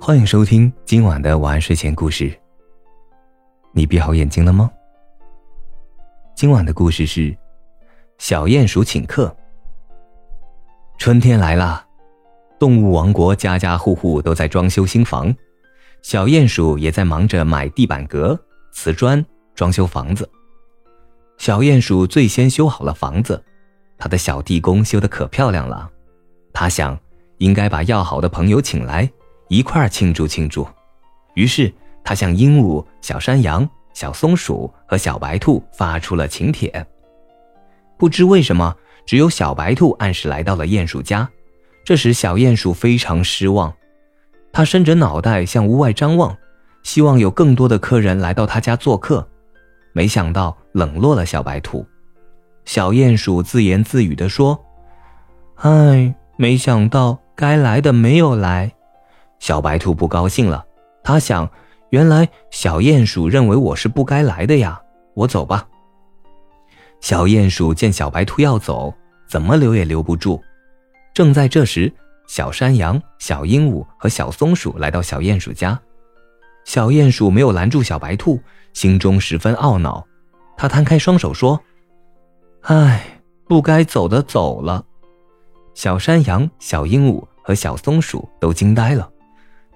欢迎收听今晚的晚安睡前故事。你闭好眼睛了吗？今晚的故事是小鼹鼠请客。春天来了，动物王国家家户户都在装修新房，小鼹鼠也在忙着买地板革、瓷砖，装修房子。小鼹鼠最先修好了房子，他的小地宫修得可漂亮了。他想，应该把要好的朋友请来。一块儿庆祝庆祝，于是他向鹦鹉、小山羊、小松鼠和小白兔发出了请帖。不知为什么，只有小白兔按时来到了鼹鼠家，这时小鼹鼠非常失望。他伸着脑袋向屋外张望，希望有更多的客人来到他家做客，没想到冷落了小白兔。小鼹鼠自言自语地说：“唉，没想到该来的没有来。”小白兔不高兴了，他想，原来小鼹鼠认为我是不该来的呀，我走吧。小鼹鼠见小白兔要走，怎么留也留不住。正在这时，小山羊、小鹦鹉和小松鼠来到小鼹鼠家，小鼹鼠没有拦住小白兔，心中十分懊恼。他摊开双手说：“唉，不该走的走了。”小山羊、小鹦鹉和小松鼠都惊呆了。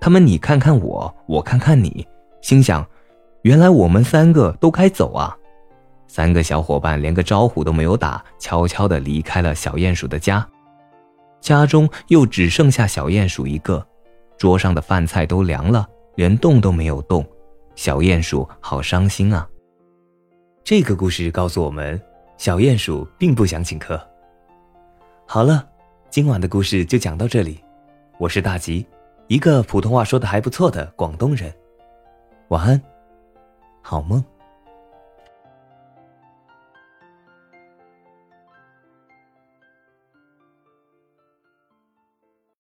他们你看看我，我看看你，心想：原来我们三个都该走啊！三个小伙伴连个招呼都没有打，悄悄地离开了小鼹鼠的家。家中又只剩下小鼹鼠一个，桌上的饭菜都凉了，连动都没有动。小鼹鼠好伤心啊！这个故事告诉我们，小鼹鼠并不想请客。好了，今晚的故事就讲到这里，我是大吉。一个普通话说的还不错的广东人，晚安，好梦。